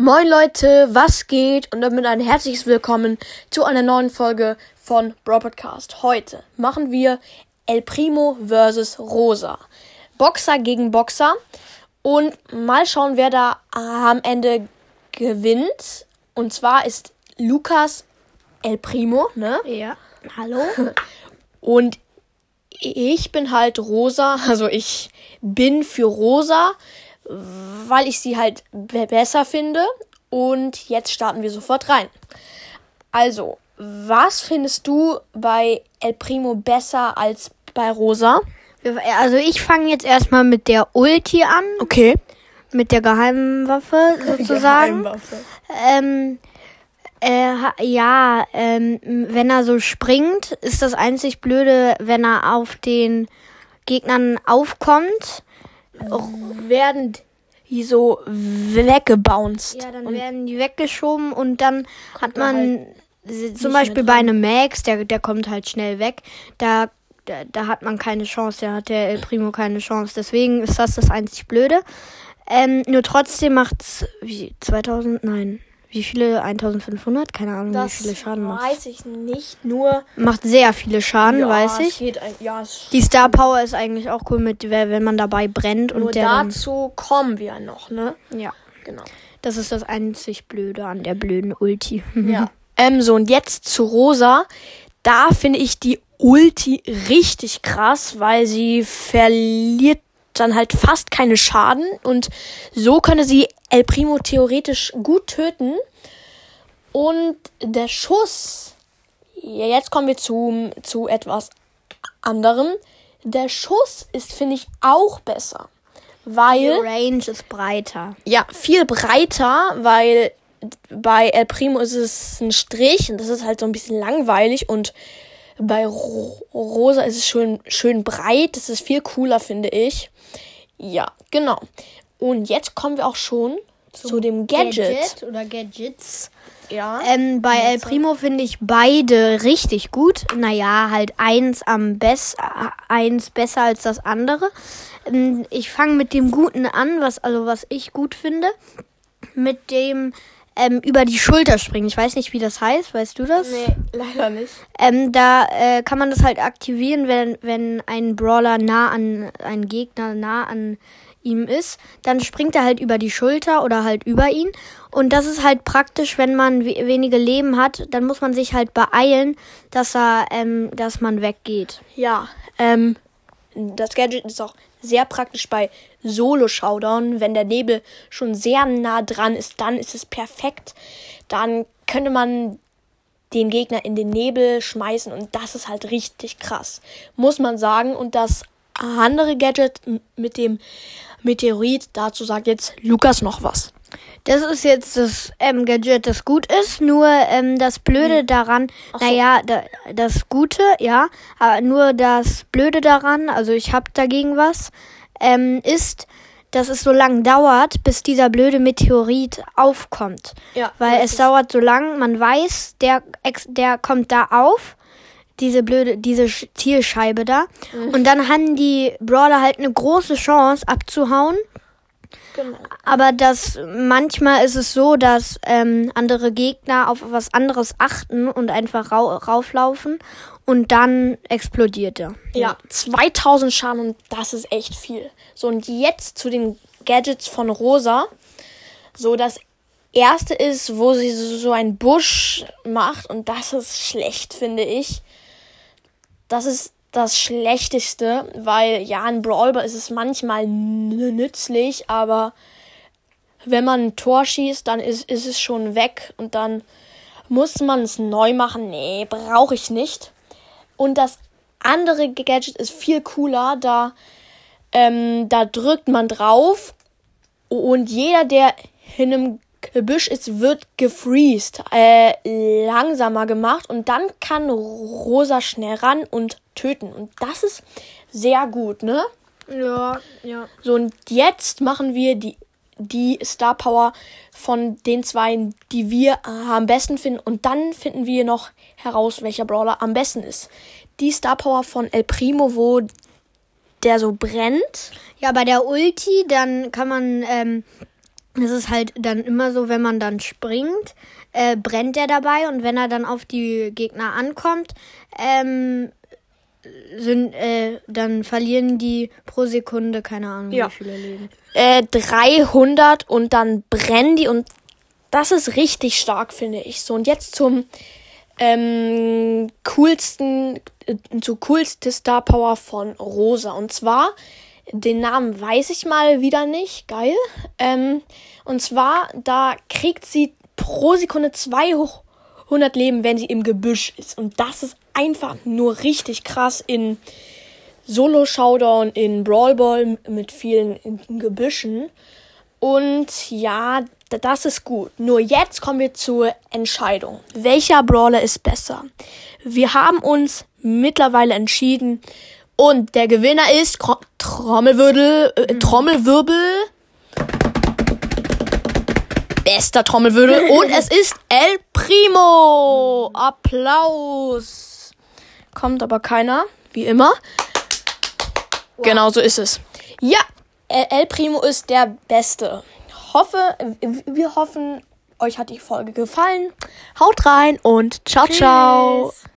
Moin Leute, was geht? Und damit ein herzliches Willkommen zu einer neuen Folge von Bro Podcast. Heute machen wir El Primo vs. Rosa. Boxer gegen Boxer. Und mal schauen, wer da am Ende gewinnt. Und zwar ist Lukas El Primo, ne? Ja. Hallo? Und ich bin halt Rosa, also ich bin für Rosa, weil ich sie halt be- besser finde. Und jetzt starten wir sofort rein. Also, was findest du bei El Primo besser als bei Rosa? Also ich fange jetzt erstmal mit der Ulti an, Okay. mit der Geheimwaffe sozusagen. Ähm, äh, ja, ähm, wenn er so springt, ist das einzig Blöde, wenn er auf den Gegnern aufkommt. Werden die so weggebounced. Ja, dann werden die weggeschoben und dann hat man s- zum Beispiel bei einem Max, der, der kommt halt schnell weg, da, da, da hat man keine Chance, da hat der El Primo keine Chance. Deswegen ist das das einzig Blöde. Ähm, nur trotzdem macht's wie 2000, nein, wie viele? 1500? Keine Ahnung, wie viele Schaden macht. weiß ich nicht. Nur Macht sehr viele Schaden, ja, weiß ich. Geht ein, ja, Die Star Power ist eigentlich auch cool mit, wenn man dabei brennt nur und der dazu kommen wir noch, ne? ja. Genau. Das ist das einzig Blöde an der blöden Ulti. Ja. Ähm, so, und jetzt zu Rosa. Da finde ich die Ulti richtig krass, weil sie verliert dann halt fast keine Schaden und so könnte sie El Primo theoretisch gut töten. Und der Schuss, ja, jetzt kommen wir zu, zu etwas anderem. Der Schuss ist, finde ich, auch besser. Die Weil. Range ist breiter. Ja, viel breiter, weil bei El Primo ist es ein Strich und das ist halt so ein bisschen langweilig und bei Ro Rosa ist es schön, schön breit. Das ist viel cooler, finde ich. Ja, genau. Und jetzt kommen wir auch schon zu dem Gadget. oder Gadgets. Ja. Ähm, bei El Primo finde ich beide richtig gut. Naja, halt eins am best, eins besser als das andere. Ähm, ich fange mit dem Guten an, was also was ich gut finde. Mit dem ähm, über die Schulter springen. Ich weiß nicht, wie das heißt. Weißt du das? nee, leider nicht. Ähm, da äh, kann man das halt aktivieren, wenn, wenn ein Brawler nah an, ein Gegner nah an ihm ist. Dann springt er halt über die Schulter oder halt über ihn. Und das ist halt praktisch, wenn man we wenige Leben hat, dann muss man sich halt beeilen, dass er, ähm, dass man weggeht. Ja, ähm, das Gadget ist auch sehr praktisch bei Solo-Showdown. Wenn der Nebel schon sehr nah dran ist, dann ist es perfekt. Dann könnte man den Gegner in den Nebel schmeißen und das ist halt richtig krass, muss man sagen. Und das andere Gadget mit dem Meteorit, dazu sagt jetzt Lukas noch was. Das ist jetzt das ähm, Gadget, das gut ist. Nur ähm, das Blöde daran, Ach so. naja, da, das Gute, ja, aber nur das Blöde daran, also ich habe dagegen was, ähm, ist, dass es so lang dauert, bis dieser blöde Meteorit aufkommt. Ja, Weil es dauert so lang, man weiß, der, der kommt da auf, diese blöde, diese Sch- Zielscheibe da. Und dann haben die Brawler halt eine große Chance abzuhauen. genau. Aber das manchmal ist es so, dass ähm, andere Gegner auf was anderes achten und einfach rau rauflaufen und dann explodiert er. Ja, 2000 Schaden und das ist echt viel. So, und jetzt zu den Gadgets von Rosa. So, das erste ist, wo sie so, so einen Busch macht und das ist schlecht, finde ich. Das ist das Schlechteste, weil ja, in Brawl ist es manchmal nützlich, aber wenn man ein Tor schießt, dann ist, ist es schon weg und dann muss man es neu machen. Nee, brauche ich nicht. Und das andere Gadget ist viel cooler. Da, ähm, da drückt man drauf und jeder, der in einem Gebüsch ist, wird gefreezed, äh, langsamer gemacht und dann kann Rosa schnell ran und töten. Und das ist sehr gut, ne? Ja, ja. So, und jetzt machen wir die, die Star Power von den zwei, die wir äh, am besten finden. Und dann finden wir noch heraus, welcher Brawler am besten ist. Die Star Power von El Primo, wo der so brennt. Ja, bei der Ulti, dann kann man ähm, es ist halt dann immer so, wenn man dann springt, äh, brennt er dabei und wenn er dann auf die Gegner ankommt, ähm, sind, äh, dann verlieren die pro Sekunde, keine Ahnung, Ja. wie viele Leben. Äh, 300 und dann brennen die und das ist richtig stark, finde ich. So, und jetzt zum ähm, coolsten, äh, zur coolste Star Power von Rosa. Und zwar, den Namen weiß ich mal wieder nicht. Geil. Ähm, und zwar, da kriegt sie pro Sekunde 200 Leben, wenn sie im Gebüsch ist. Und das ist einfach nur richtig krass in Solo-Showdown, in Brawl Ball mit vielen Gebüschen. Und ja, das ist gut. Nur jetzt kommen wir zur Entscheidung. Welcher Brawler ist besser? Wir haben uns mittlerweile entschieden und der Gewinner ist Kro Trommelwirbel, äh, Trommelwirbel. Bester Trommelwirbel und es ist El Primo. Applaus. Kommt aber keiner, wie immer. Genau so ist es. Ja, El Primo ist der Beste. Hoffe, wir hoffen, euch hat die Folge gefallen. Haut rein und ciao, ciao. Tschüss.